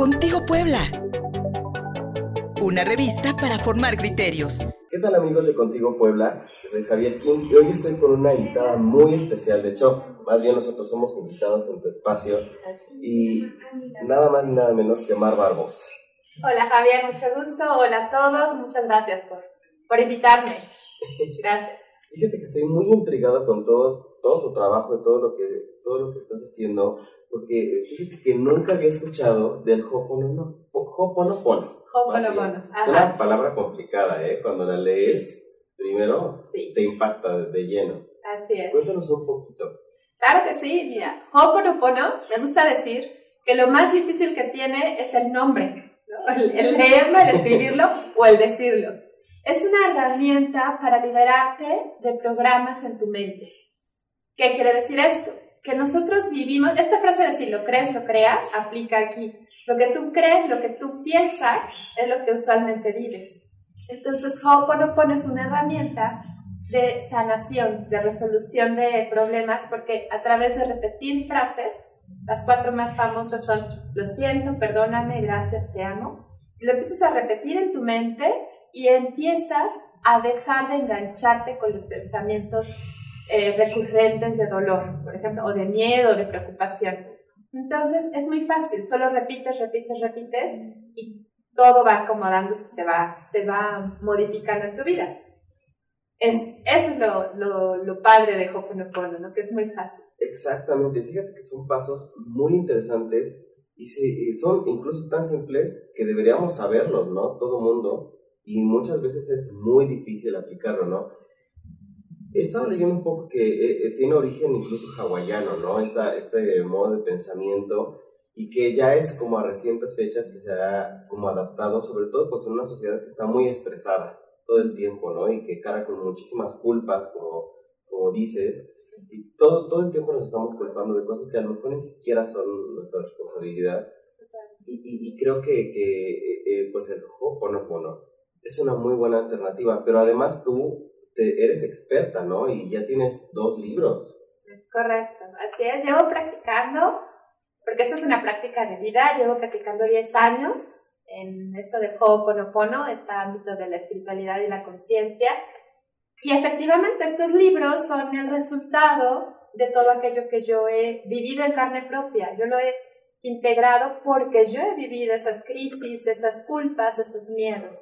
Contigo Puebla. Una revista para formar criterios. ¿Qué tal amigos de Contigo Puebla? Yo soy Javier King y hoy estoy con una invitada muy especial. De hecho, más bien nosotros somos invitados en tu espacio y nada más ni nada menos que Mar Barbosa. Hola Javier, mucho gusto. Hola a todos, muchas gracias por, por invitarme. Gracias. Fíjate que estoy muy intrigado con todo, todo tu trabajo y todo lo que, todo lo que estás haciendo porque fíjate que nunca había escuchado del Hoponopono. Hoponopono. Hoponopono. Es una palabra complicada, ¿eh? Cuando la lees primero, te impacta de lleno. Así es. Cuéntanos un poquito. Claro que sí, mira, Hoponopono, me gusta decir que lo más difícil que tiene es el nombre, el, el leerlo, el escribirlo o el decirlo. Es una herramienta para liberarte de programas en tu mente. ¿Qué quiere decir esto? Que nosotros vivimos, esta frase de si lo crees, lo creas, aplica aquí. Lo que tú crees, lo que tú piensas, es lo que usualmente vives. Entonces, Ho'oponopono es una herramienta de sanación, de resolución de problemas, porque a través de repetir frases, las cuatro más famosas son lo siento, perdóname, gracias, te amo, lo empiezas a repetir en tu mente y empiezas a dejar de engancharte con los pensamientos eh, recurrentes de dolor, por ejemplo, o de miedo, de preocupación. Entonces es muy fácil, solo repites, repites, repites y todo va acomodándose, se va, se va modificando en tu vida. Es, eso es lo, lo, lo padre de Hoponopono, ¿no? que es muy fácil. Exactamente, fíjate que son pasos muy interesantes y, son incluso tan simples que deberíamos saberlos, ¿no? Todo mundo, y muchas veces es muy difícil aplicarlo, ¿no? He estado leyendo un poco que eh, eh, tiene origen incluso hawaiano, ¿no? Esta, este modo de pensamiento y que ya es como a recientes fechas que se ha como adaptado, sobre todo pues en una sociedad que está muy estresada todo el tiempo, ¿no? Y que cara con muchísimas culpas, como, como dices, y todo, todo el tiempo nos estamos culpando de cosas que a lo mejor ni siquiera son nuestra responsabilidad. Y, y, creo que, que eh, pues el Ho'oponopono es una muy buena alternativa, pero además tú eres experta, ¿no? Y ya tienes dos libros. Es correcto, así es, llevo practicando, porque esto es una práctica de vida, llevo practicando 10 años en esto de Ho'oponopono, este ámbito de la espiritualidad y la conciencia. Y efectivamente estos libros son el resultado de todo aquello que yo he vivido en carne propia. Yo lo he integrado porque yo he vivido esas crisis, esas culpas, esos miedos.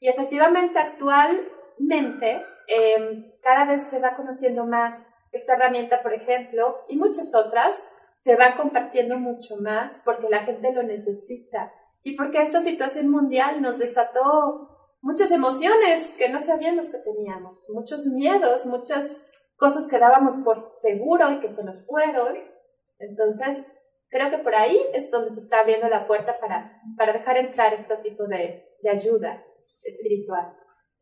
Y efectivamente actualmente Em, cada vez se va conociendo más esta herramienta, por ejemplo, y muchas otras se van compartiendo mucho más porque la gente lo necesita y porque esta situación mundial nos desató muchas emociones que no sabíamos que teníamos, muchos miedos, muchas cosas que dábamos por seguro y que se nos fueron. Entonces, creo que por ahí es donde se está abriendo la puerta para, para dejar entrar este tipo de, de ayuda espiritual.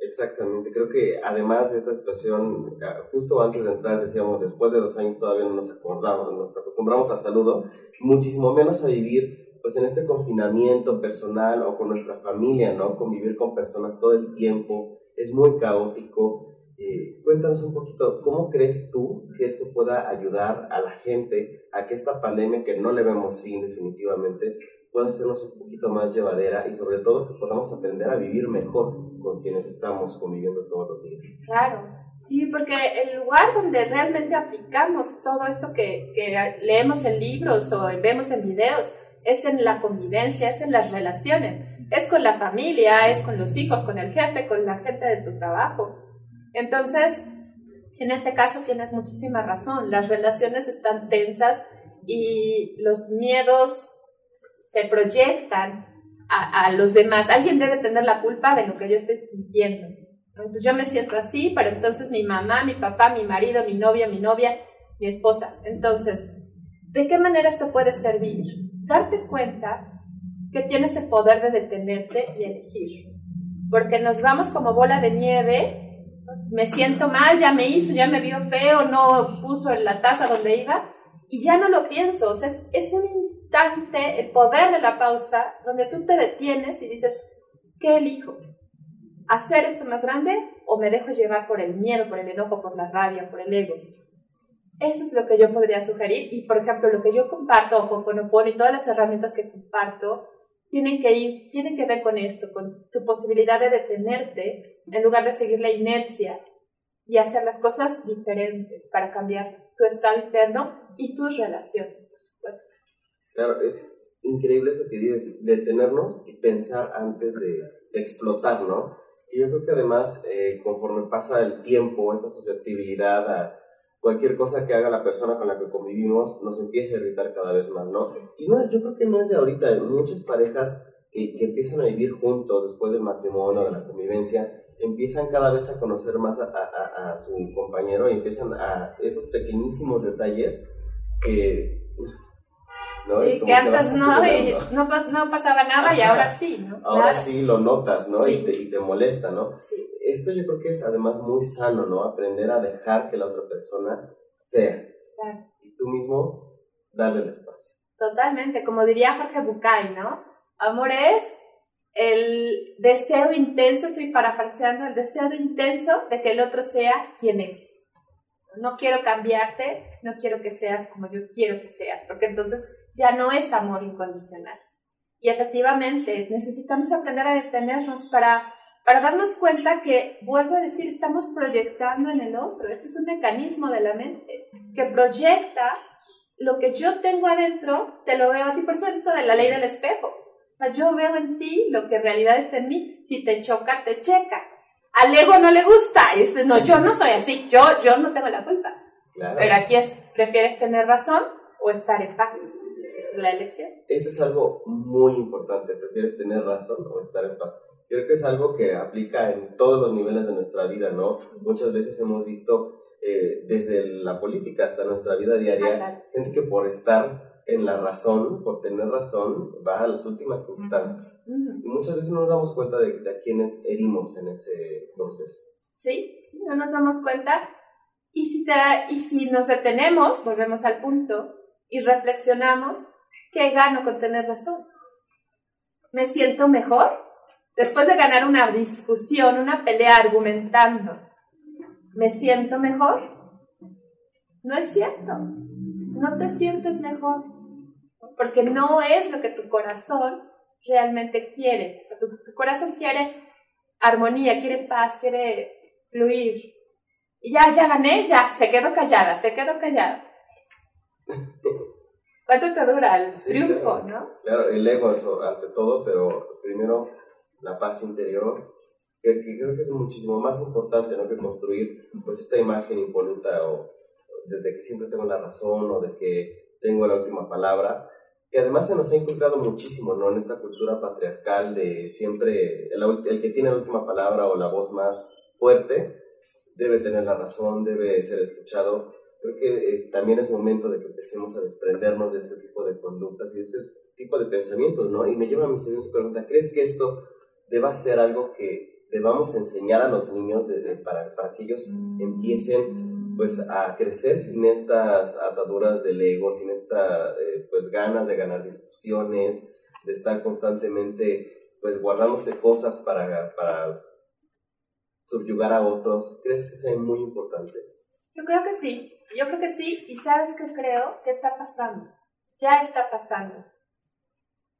Exactamente, creo que además de esta situación, ah, justo antes de entrar decíamos, después de dos años todavía no nos acordamos, nos acostumbramos al saludo, muchísimo menos a vivir pues en este confinamiento personal o con nuestra familia, ¿no? Convivir con personas todo el tiempo es muy caótico. Eh, cuéntanos un poquito, ¿cómo crees tú que esto pueda ayudar a la gente a que esta pandemia, que no le vemos fin definitivamente, pueda hacernos un poquito más llevadera y sobre todo que podamos aprender a vivir mejor con quienes estamos conviviendo todos los días. Claro, sí, porque el lugar donde realmente aplicamos todo esto que, que leemos en libros o vemos en videos es en la convivencia, es en las relaciones, es con la familia, es con los hijos, con el jefe, con la gente de tu trabajo. Entonces, en este caso tienes muchísima razón, las relaciones están tensas y los miedos se proyectan a, los demás. Alguien debe tener la culpa de lo que yo estoy sintiendo. Entonces yo me siento así, pero entonces mi mamá, mi papá, mi marido, mi novia, mi novia, mi esposa. Entonces, ¿de qué manera esto puede servir? Darte cuenta que tienes el poder de detenerte y elegir. Porque nos vamos como bola de nieve, me siento mal, ya me hizo, ya me vio feo, no puso en la taza donde iba, y ya no lo pienso. O sea, es, es un instante, el poder de la pausa, donde tú te detienes y dices, ¿qué elijo? ¿Hacer esto más grande o me dejo llevar por el miedo, por el enojo, por la rabia, por el ego? Eso es lo que yo podría sugerir. Y, por ejemplo, lo que yo comparto, Hoponopono y todas las herramientas que comparto, tienen que ir, tienen que ver con esto, con tu posibilidad de detenerte en lugar de seguir la inercia y hacer las cosas diferentes para cambiar tu estado interno y tus relaciones, por supuesto. Claro, es increíble eso que dices, detenernos y pensar antes de, explotar, ¿no? Y yo creo que además, eh, conforme pasa el tiempo, esta susceptibilidad a cualquier cosa que haga la persona con la que convivimos nos empieza a irritar cada vez más, ¿no? Y no, yo creo que no es de ahorita, muchas parejas que, que, empiezan a vivir juntos después del matrimonio, de la convivencia, empiezan cada vez a conocer más a, a, a su compañero y empiezan a esos pequeñísimos detalles que ¿no? Y que antes no, y no, no, pasaba nada y ahora sí, ¿no? Ahora sí lo notas, ¿no? Y, te, y, te, molesta, ¿no? Sí. Esto yo creo que es además muy sano, ¿no? Aprender a dejar que la otra persona sea. Claro. Y tú mismo darle el espacio. Totalmente, como diría Jorge Bucay, ¿no? Amor es el deseo intenso, estoy parafraseando, el deseo intenso de que el otro sea quien es. No quiero cambiarte, no quiero que seas como yo quiero que seas, porque entonces ya no es amor incondicional. Y efectivamente, necesitamos aprender a detenernos para, para darnos cuenta que, vuelvo a decir, estamos proyectando en el otro. Este es un mecanismo de la mente que proyecta lo que yo tengo adentro, te lo veo a ti. Por eso es esto de la ley del espejo. O sea, yo veo en ti lo que en realidad está en mí. Si te choca, te checa. Al ego no le gusta. Este, no, yo no soy así. Yo, yo no tengo la culpa. Pero aquí es, ¿prefieres tener razón o estar en paz? es la elección. Esto es algo muy importante. ¿Prefieres tener razón o estar en paz? Creo que es algo que aplica en todos los niveles de nuestra vida, ¿no? Muchas veces hemos visto eh, desde la política hasta nuestra vida diaria, ah, gente que por estar en la razón, por tener razón, va a las últimas instancias. Y muchas veces no nos damos cuenta de, de a quienes herimos en ese proceso. Sí, sí, no nos damos cuenta. Y si, te, y si nos detenemos, volvemos al punto, y reflexionamos, ¿qué gano con tener razón? ¿Me siento mejor? Después de ganar una discusión, una pelea argumentando, ¿me siento mejor? No es cierto. No te sientes mejor. Porque no es lo que tu corazón realmente quiere. O sea, tu, tu corazón quiere armonía, quiere paz, quiere fluir. Y ya, ya gané, ya, se quedó callada, se quedó callada. ¿Cuánto te dura el triunfo, no? Claro, el ego ante todo, pero primero la paz interior, que, creo que es muchísimo más importante, ¿no? Que construir, pues, esta imagen impoluta o de, que siempre tengo la razón o de que tengo la última palabra, que además se nos ha inculcado muchísimo, ¿no? En esta cultura patriarcal de siempre el, el que tiene la última palabra o la voz más fuerte debe tener la razón, debe ser escuchado creo que eh, también es momento de que empecemos a desprendernos de este tipo de conductas y de este tipo de pensamientos, ¿no? Y me lleva a mi siguiente pregunta, ¿crees que esto deba ser algo que debamos enseñar a los niños para, para que ellos empiecen pues a crecer sin estas ataduras del ego, sin estas eh, pues ganas de ganar discusiones, de estar constantemente pues guardándose cosas para, para subyugar a otros? ¿Crees que sea muy importante? Yo creo que sí, yo creo que sí, y sabes qué creo que está pasando, ya está pasando.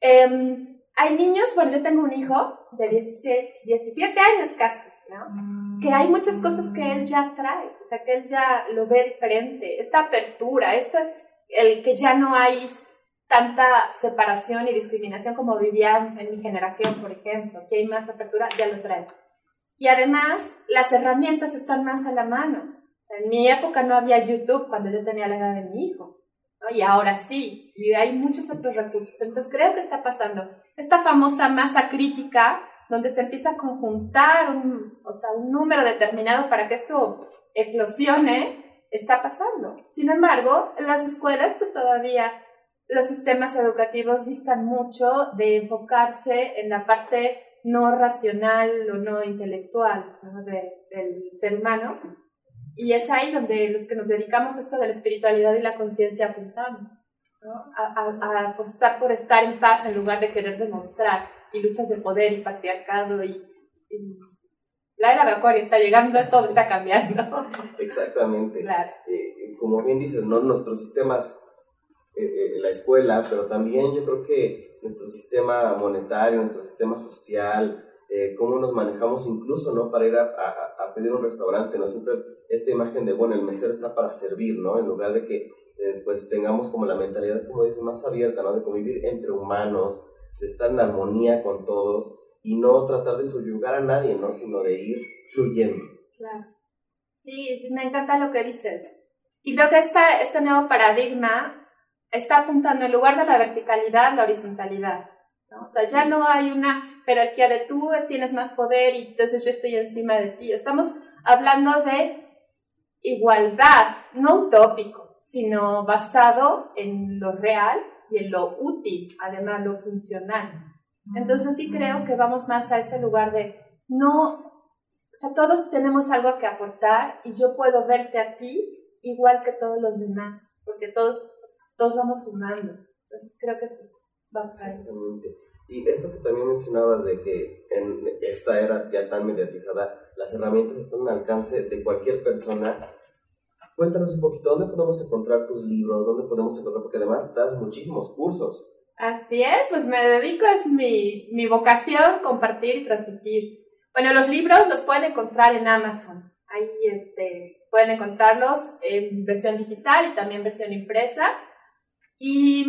Em, hay niños, bueno, yo tengo un hijo de 17, 17 años casi, ¿no? Que hay muchas cosas que él ya trae, o sea, que él ya lo ve diferente, esta apertura, esta, el que ya no hay tanta separación y discriminación como vivían en mi generación, por ejemplo, que hay más apertura, ya lo trae. Y además, las herramientas están más a la mano. En mi época no había YouTube cuando yo tenía la edad de mi hijo, y ahora sí, y hay muchos otros recursos. Entonces creo que está pasando esta famosa masa crítica donde se empieza a conjuntar un, o sea, un número determinado para que esto eclosione, está pasando. Sin embargo, en las escuelas pues todavía los sistemas educativos distan mucho de enfocarse en la parte no racional o no intelectual del ser humano y es ahí donde los que nos dedicamos a esto de la espiritualidad y la conciencia apuntamos, ¿no? a, apostar por estar en paz en lugar de querer demostrar, y luchas de poder y patriarcado y, la era de Acuario está llegando, todo está cambiando. Exactamente. Claro. Eh, como bien dices, ¿no? Nuestros sistemas, eh, eh, la escuela, pero también yo creo que nuestro sistema monetario, nuestro sistema social, eh, cómo nos manejamos incluso, ¿no? Para ir a, a, a, pedir un restaurante, ¿no? Siempre esta imagen de, bueno, el mesero está para servir, ¿no? En lugar de que, eh, pues, tengamos como la mentalidad, como dices, más abierta, ¿no? De convivir entre humanos, de estar en armonía con todos y no tratar de subyugar a nadie, ¿no? Sino de ir fluyendo. Claro. Sí, me encanta lo que dices. Y creo que esta, este nuevo paradigma está apuntando en lugar de la verticalidad, la horizontalidad. ¿no? O sea, ya no hay una jerarquía de tú tienes más poder y entonces yo estoy encima de ti. Estamos hablando de igualdad, no utópico, sino basado en lo real y en lo útil, además lo funcional. Entonces sí creo que vamos más a ese lugar de no, o sea, todos tenemos algo que aportar y yo puedo verte a ti igual que todos los demás, porque todos, todos vamos sumando. Entonces creo que sí. Exactamente. Y esto que también mencionabas de que en esta era ya tan mediatizada, las herramientas están al alcance de cualquier persona. Cuéntanos un poquito, ¿dónde podemos encontrar tus libros? ¿Dónde podemos encontrar? Porque además das muchísimos cursos. Así es, pues me dedico, es mi, mi vocación, compartir y transmitir. Bueno, los libros los pueden encontrar en Amazon. Ahí este, pueden encontrarlos en versión digital y también versión impresa. Y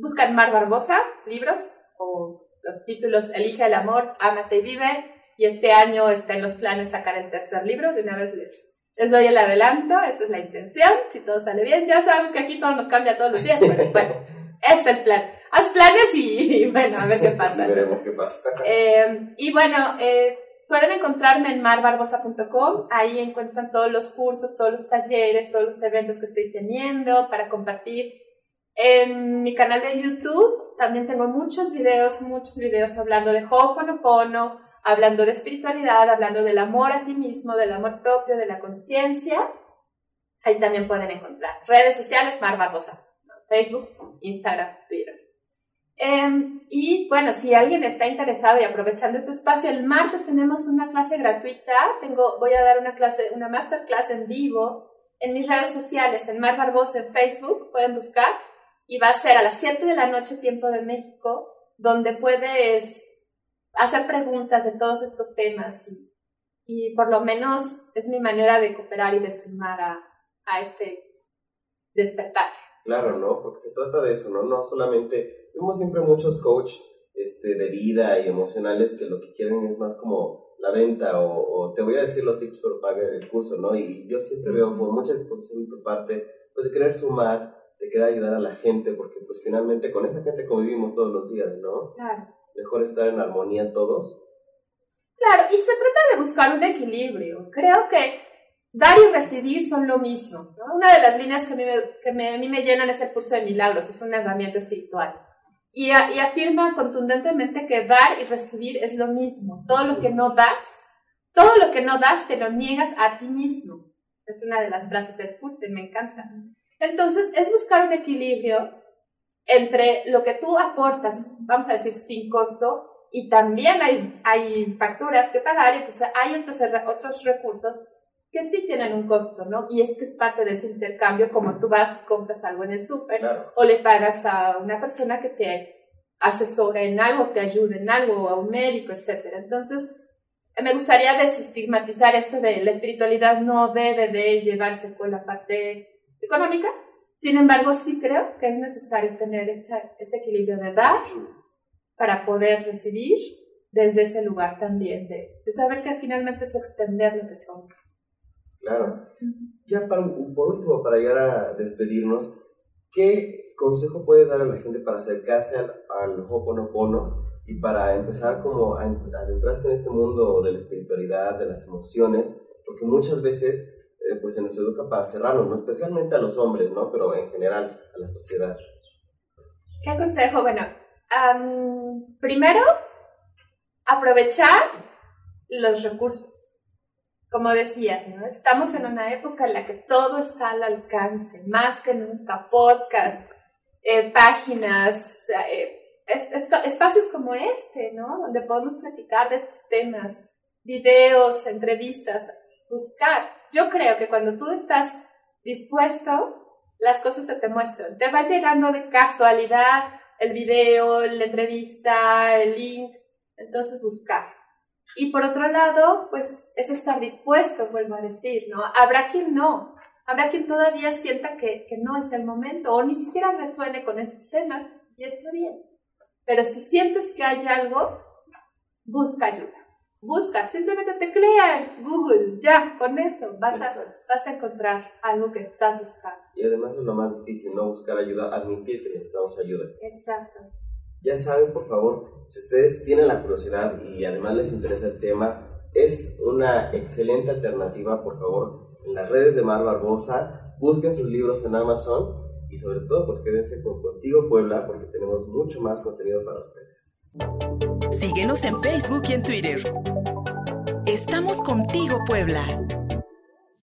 buscan Mar Barbosa, libros, o los títulos Elige el amor, Amate y vive. Y este año está en los planes sacar el tercer libro. De una vez les, les doy el adelanto, esa es la intención. Si todo sale bien, ya sabemos que aquí todo nos cambia todos los días, pero bueno, es el plan. Haz planes y, y bueno, a ver qué pasa. Y veremos qué pasa. Eh, y bueno, eh, pueden encontrarme en marbarbosa.com. Ahí encuentran todos los cursos, todos los talleres, todos los eventos que estoy teniendo para compartir en mi canal de YouTube también tengo muchos videos, muchos videos hablando de Ho'oponopono, hablando de espiritualidad, hablando del amor a ti mismo, del amor propio, de la conciencia. Ahí también pueden encontrar. Redes sociales, Mar Barbosa. Facebook, Instagram, Twitter. Eh, y bueno, si alguien está interesado y aprovechando este espacio, el martes tenemos una clase gratuita. Tengo, voy a dar una clase, una masterclass en vivo en mis redes sociales, en Mar Barbosa en Facebook, pueden buscar y va a ser a las 7 de la noche tiempo de México, donde puedes hacer preguntas de todos estos temas y, y por lo menos es mi manera de cooperar y de sumar a, a este despertar. Claro, ¿no? Porque se trata de eso, ¿no? No solamente, vemos siempre muchos coach este, de vida y emocionales que lo que quieren es más como la venta o, o te voy a decir los tips por pagar el curso, ¿no? Y yo siempre veo con mucha disposición de tu parte, pues de querer sumar, de querer ayudar a la gente, porque pues finalmente con esa gente convivimos todos los días, ¿no? Claro. Mejor estar en armonía todos. Claro, y se trata de buscar un equilibrio. Creo que dar y recibir son lo mismo. Una de las líneas que, a mí me, que a mí me llenan es el curso de milagros, es una herramienta espiritual. Y, a, y, afirma contundentemente que dar y recibir es lo mismo. Todo lo que no das, todo lo que no das te lo niegas a ti mismo. Es una de las frases del curso y me encanta. Entonces, es buscar un equilibrio entre lo que tú aportas, vamos a decir, sin costo, y también hay, hay facturas que pagar, y entonces hay otros, otros recursos que sí tienen un costo, ¿no? Y es que es parte de ese intercambio, como tú vas, compras algo en el súper, Claro. o le pagas a una persona que te asesora en algo, te ayuda en algo, a un médico, etc. Entonces, me gustaría desestigmatizar esto de la espiritualidad no debe de llevarse con la parte económica. Sin embargo, sí creo que es necesario tener ese, ese equilibrio de dar para poder recibir desde ese lugar también, de, de saber que finalmente es extender lo que somos. Claro. Ya para, por último, para llegar a despedirnos, ¿qué consejo puedes dar a la gente para acercarse al, al Ho'oponopono y para empezar como a, adentrarse en este mundo de la espiritualidad, de las emociones? Porque muchas veces pues se nos educa para cerrarnos, ¿no? especialmente a los hombres, ¿no? pero en general a la sociedad. ¿Qué aconsejo? Bueno, um, primero, aprovechar los recursos. Como decías, ¿no? estamos en una época en la que todo está al alcance, más que nunca, podcast, eh, páginas, eh, es, es, espacios como este, ¿no? donde podemos platicar de estos temas. videos, entrevistas, buscar. Yo creo que cuando tú estás dispuesto, las cosas se te muestran. Te va llegando de casualidad el video, la entrevista, el link. Entonces, buscar. Y por otro lado, pues es estar dispuesto, vuelvo a decir, ¿no? Habrá quien no. Habrá quien todavía sienta que, que no es el momento o ni siquiera resuene con estos temas y está bien. Pero si sientes que hay algo, busca ayuda. Busca, simplemente teclea en Google, ya, con eso vas a, vas a encontrar algo que estás buscando. Y además es lo más difícil, no buscar ayuda, admitir que necesitamos ayuda. Exacto. Ya saben, por favor, si ustedes tienen la curiosidad y además les interesa el tema, es una excelente alternativa, por favor, en las redes de Mar Barbosa, busquen sus libros en Amazon y sobre todo pues quédense con Contigo Puebla porque tenemos mucho más contenido para ustedes. Síguenos en Facebook y en Twitter. Estamos contigo Puebla.